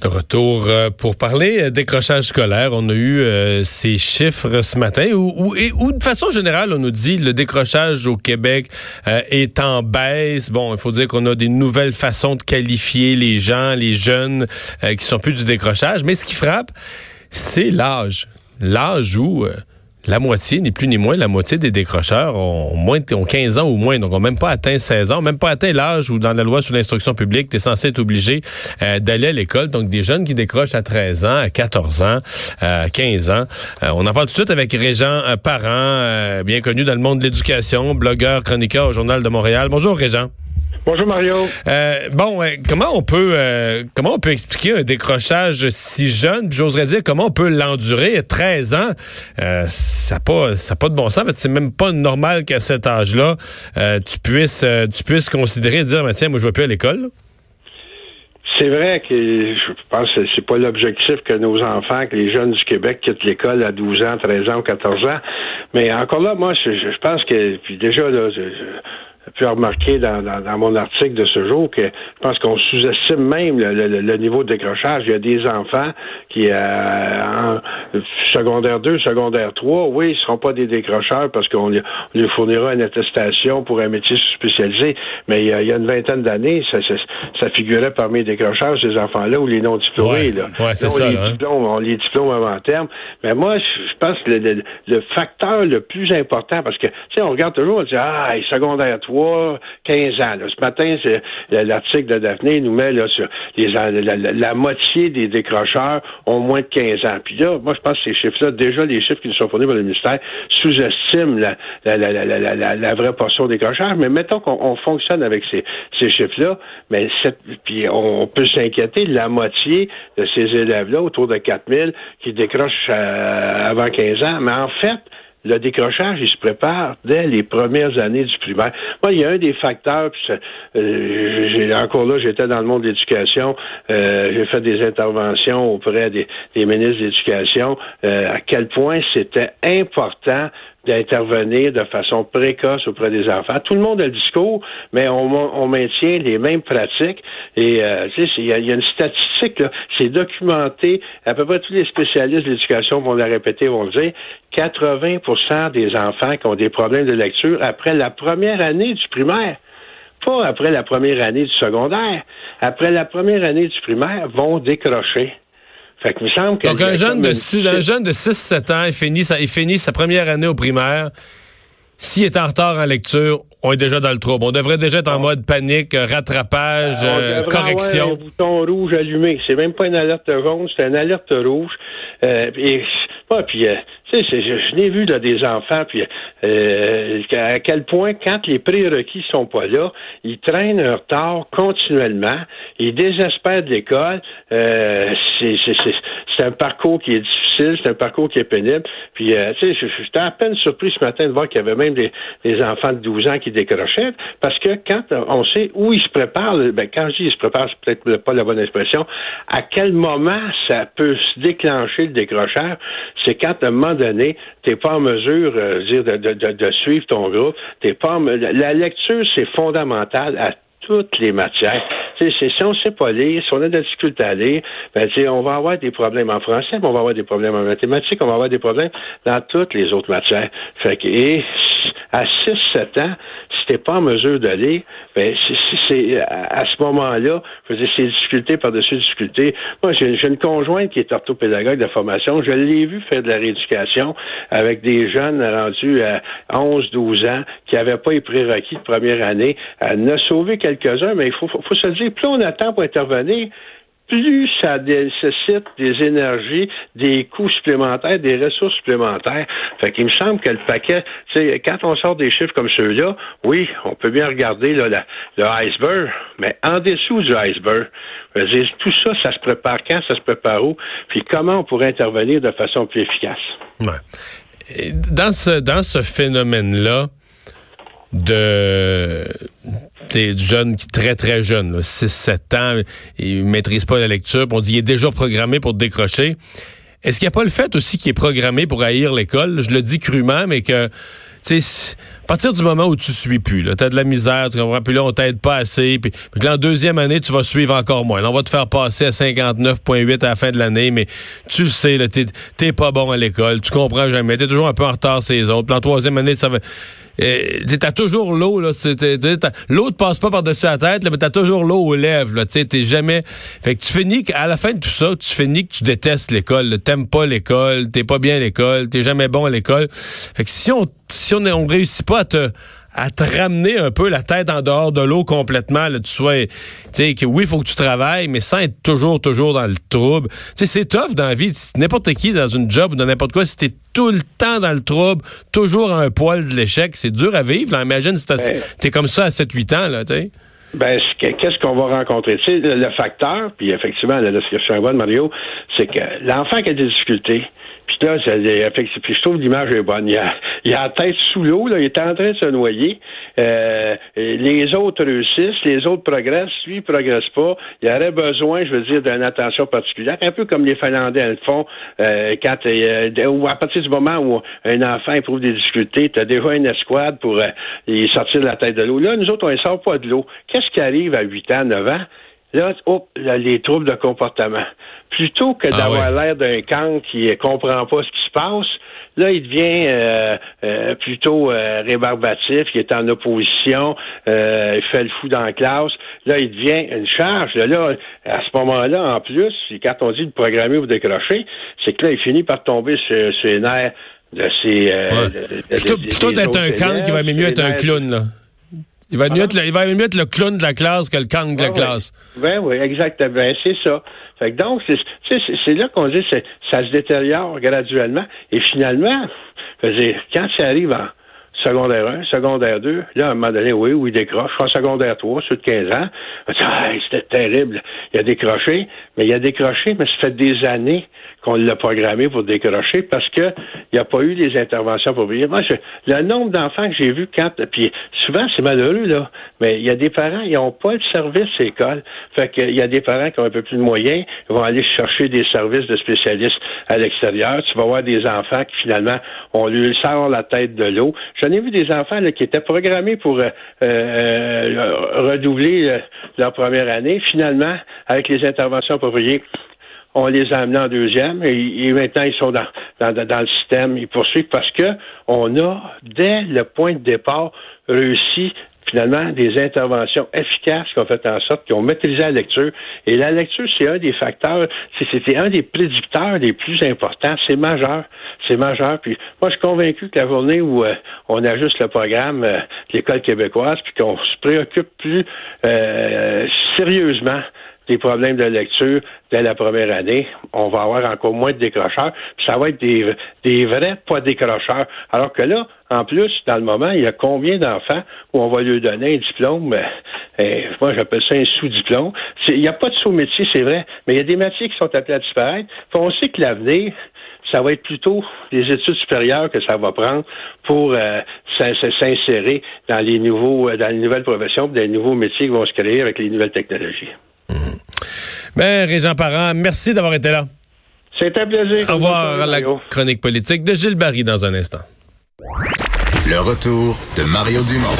De retour euh, pour parler euh, décrochage scolaire. On a eu euh, ces chiffres ce matin où, où, et, où, de façon générale, on nous dit le décrochage au Québec est en baisse. Bon, il faut dire qu'on a des nouvelles façons de qualifier les gens, les jeunes qui sont plus du décrochage. Mais ce qui frappe, c'est l'âge. L'âge où la moitié, ni plus ni moins, la moitié des décrocheurs ont, moins, ont 15 ans ou moins, donc ont même pas atteint 16 ans, même pas atteint l'âge où dans la loi sur l'instruction publique, tu es censé être obligé euh, d'aller à l'école. Donc des jeunes qui décrochent à 13 ans, à 14 ans, à 15 ans. Euh, on en parle tout de suite avec Régent euh, Parent, bien connu dans le monde de l'éducation, blogueur, chroniqueur au Journal de Montréal. Bonjour Régent. Bonjour Mario. Euh, bon, comment on peut euh, comment on peut expliquer un décrochage si jeune? J'oserais dire comment on peut l'endurer. 13 ans, euh, ça n'a pas ça pas de bon sens. En fait, c'est même pas normal qu'à cet âge-là, euh, tu puisses tu puisses considérer dire bah, tiens, moi je vais plus à l'école. C'est vrai que je pense que c'est pas l'objectif que nos enfants, que les jeunes du Québec quittent l'école à 12 ans, 13 ans ou 14 ans. Mais encore là, moi, je, je pense que puis déjà là, je, pu remarquer dans, dans, mon article de ce jour que je pense qu'on sous-estime même le, niveau de décrochage. Il y a des enfants qui, euh, secondaire 2, secondaire 3, oui, ils ne seront pas des décrocheurs parce qu'on lui fournira une attestation pour un métier spécialisé. Mais il y a, une vingtaine d'années, ça, ça, figurait parmi les décrocheurs, ces enfants-là, ou les non-diplômés. là. c'est ça. Les, hein. diplômes, on les diplômes avant terme. Mais moi, je pense que le, facteur le plus important, parce que, tu sais, on regarde toujours, on dit, ah, secondaire 3, 15 ans. Ce matin, c'est l'article de Daphné nous met là, sur les, la, moitié des décrocheurs ont moins de 15 ans. Puis là, moi, je pense que ces chiffres-là, déjà les chiffres qui nous sont fournis par le ministère, sous-estiment la, la, vraie portion des décrocheurs. Mais mettons qu'on fonctionne avec ces, ces chiffres-là, mais puis on, peut s'inquiéter, la moitié de ces élèves-là, autour de 4000, qui décrochent euh, avant 15 ans. Mais en fait, le décrochage, il se prépare dès les premières années du primaire. Moi, il y a un des facteurs, euh, j'ai, encore là, j'étais dans le monde de l'éducation, euh, j'ai fait des interventions auprès des, ministres de l'Éducation, euh, à quel point c'était important d'intervenir de façon précoce auprès des enfants. Tout le monde a le discours, mais on, maintient les mêmes pratiques. Et euh, tu sais, il y, a une statistique, c'est documenté. À peu près tous les spécialistes de l'éducation vont la répéter, vont le dire. 80% des enfants qui ont des problèmes de lecture après la première année du primaire pas après la première année du secondaire, après la première année du primaire, vont décrocher. Fait que me semble que Donc, un jeune, de 6, un jeune de 6-7 ans, il finit, sa, il finit sa première année au primaire. S'il est en retard en lecture, on est déjà dans le trouble. On devrait déjà être en mode panique, rattrapage, euh, correction. Avoir un bouton rouge allumé. C'est même pas une alerte jaune, c'est une alerte rouge. Euh, et, puis, euh, tu sais, je, je n'ai vu là, des enfants, puis euh, à quel point, quand les prérequis sont pas là, ils traînent un retard continuellement, ils désespèrent de l'école. Euh, c'est un parcours qui est difficile, c'est un parcours qui est pénible. Puis, euh, tu sais, j'étais à peine surpris ce matin de voir qu'il y avait même des, des, enfants de 12 ans qui décrochaient, parce que quand on sait où ils se préparent, ben, quand je dis ils se préparent, c'est peut-être pas la bonne expression, à quel moment ça peut se déclencher le décrochage, c'est quand à un moment donné, tu n'es pas en mesure euh, dire, de, de, de, suivre ton groupe. T'es pas la lecture, c'est fondamental à toutes les matières. si on ne sait pas lire, si on a de la difficulté à lire, ben, on va avoir des problèmes en français, mais on va avoir des problèmes en mathématiques, on va avoir des problèmes dans toutes les autres matières. Fait que, et à 6-7 ans, t'es pas en mesure lire, ben, c'est à ce moment-là, je veux dire, c'est difficulté par-dessus difficulté. Moi, j'ai une conjointe qui est orthopédagogue de formation. Je l'ai vu faire de la rééducation avec des jeunes rendus à 11, 12 ans qui n'avaient pas les prérequis de première année. Elle en a sauvé quelques-uns, mais il faut, faut, se dire, plus on attend pour intervenir, plus ça nécessite des énergies, des coûts supplémentaires, des ressources supplémentaires. Fait qu'il me semble que le paquet, quand on sort des chiffres comme ceux-là, oui, on peut bien regarder là, le iceberg, mais en dessous du iceberg, tout ça, ça se prépare quand, ça se prépare où, puis comment on pourrait intervenir de façon plus efficace? Ouais. dans ce, dans ce phénomène-là, de des jeunes qui très très jeunes, 6-7 ans, ils maîtrisent pas la lecture, on dit il est déjà programmé pour décrocher. Est-ce qu'il n'y a pas le fait aussi qu'il est programmé pour haïr l'école? Je le dis crûment, mais que tu sais, à partir du moment où tu suis plus, tu as de la misère, tu comprends, puis là, on t'aide pas assez, puis, puis là, en deuxième année, tu vas suivre encore moins. Là, on va te faire passer à 59,8 à la fin de l'année, mais tu le sais, t'es pas bon à l'école, tu comprends jamais, t'es toujours un peu en retard ces autres. Puis en troisième année, ça va... Euh, t'as toujours l'eau, là. L'eau te passe pas par-dessus la tête, là, mais t'as toujours l'eau aux lèvres, là. Tu t'es jamais. Fait que tu finis à la fin de tout ça, tu finis que tu détestes l'école. T'aimes pas l'école, t'es pas bien à l'école, t'es jamais bon à l'école. Fait que si on si on, on réussit pas à te à te ramener un peu la tête en dehors de l'eau complètement, là, tu sois, tu sais, que oui, il faut que tu travailles, mais sans être toujours, toujours dans le trouble. Tu sais, c'est tough dans la vie. N'importe qui dans une job ou dans n'importe quoi, si t'es tout le temps dans le trouble, toujours à un poil de l'échec, c'est dur à vivre. Là. Imagine si t'es comme ça à 7-8 ans, là, tu sais. Ben, qu'est-ce qu'on va rencontrer? Tu sais, le, facteur, puis effectivement, la description de Mario, c'est que l'enfant qui a des difficultés, puis là, je trouve l'image est bonne. Il a, il a la tête sous l'eau, là, il est en train de se noyer. Euh, les autres réussissent, les autres progressent, lui, il progresse pas. Il aurait besoin, je veux dire, d'une attention particulière, un peu comme les Finlandais le font, euh, quand euh, ou à partir du moment où un enfant éprouve des difficultés, tu as déjà une escouade pour euh, sortir de la tête de l'eau. Là, nous autres, on ne sort pas de l'eau. Qu'est-ce qui arrive à 8 ans, 9 ans? Là, hop, les troubles de comportement. Plutôt que ah d'avoir l'air d'un camp qui comprend pas ce qui se passe, là, il devient euh, euh, plutôt euh, rébarbatif, qui est en opposition, il fait le fou dans la classe. Là, il devient une charge. Là, à ce moment-là, en plus, quand on dit de programmer ou décrocher, c'est que là, il finit par tomber sur, les nerfs de ses... plutôt, d'être un camp qui va mieux être un clown, là. Il va, mieux être le, il va mieux être le clown de la classe que le kang de la classe. Ben oui, exactement. Ben, c'est ça. Fait que donc, c'est là qu'on dit que ça se détériore graduellement. Et finalement, quand ça arrive en secondaire 1, secondaire 2, là, à un moment donné, oui, oui, il décroche. En secondaire 3, ceux de 15 ans, c'était terrible. Il a décroché, mais il a décroché, mais ça fait des années qu'on l'a programmé pour décrocher parce que il n'y a pas eu des interventions pour. Moi, le nombre d'enfants que j'ai vus quand, puis souvent c'est malheureux là, mais il y a des parents, ils n'ont pas de service à l'école. Fait qu'il y a des parents qui ont un peu plus de moyens, ils vont aller chercher des services de spécialistes à l'extérieur. Tu vas voir des enfants qui finalement on lui sort la tête de l'eau. J'en ai vu des enfants qui étaient programmés pour euh, euh, redoubler euh, leur première année? Finalement, avec les interventions appropriées, on les a amenés en deuxième et, maintenant ils sont dans, dans, le système. Ils poursuivent parce que on a, dès le point de départ, réussi finalement des interventions efficaces qui ont fait en sorte qu'ils ont maîtrisé la lecture. Et la lecture, c'est un des facteurs, c'était un des prédicteurs les plus importants. C'est majeur. C'est majeur. Puis moi, je suis convaincu que la journée où euh, on ajuste le programme euh, de l'école québécoise, puis qu'on se préoccupe plus euh, sérieusement des problèmes de lecture dès la première année, on va avoir encore moins de décrocheurs, puis ça va être des, des vrais pas décrocheurs. Alors que là, en plus, dans le moment, il y a combien d'enfants où on va lui donner un diplôme, euh, euh, moi j'appelle ça un sous-diplôme. Il n'y a pas de sous-métier, c'est vrai, mais il y a des métiers qui sont appelés à disparaître. on sait que l'avenir, ça va être plutôt les études supérieures que ça va prendre pour euh, s'insérer dans les nouveaux, dans les nouvelles professions, dans les nouveaux métiers qui vont se créer avec les nouvelles technologies. Ben, Régent Parent, merci d'avoir été là. C'est un plaisir. Au revoir à la chronique politique de Gilles Barry dans un instant. Le retour de Mario Dumont.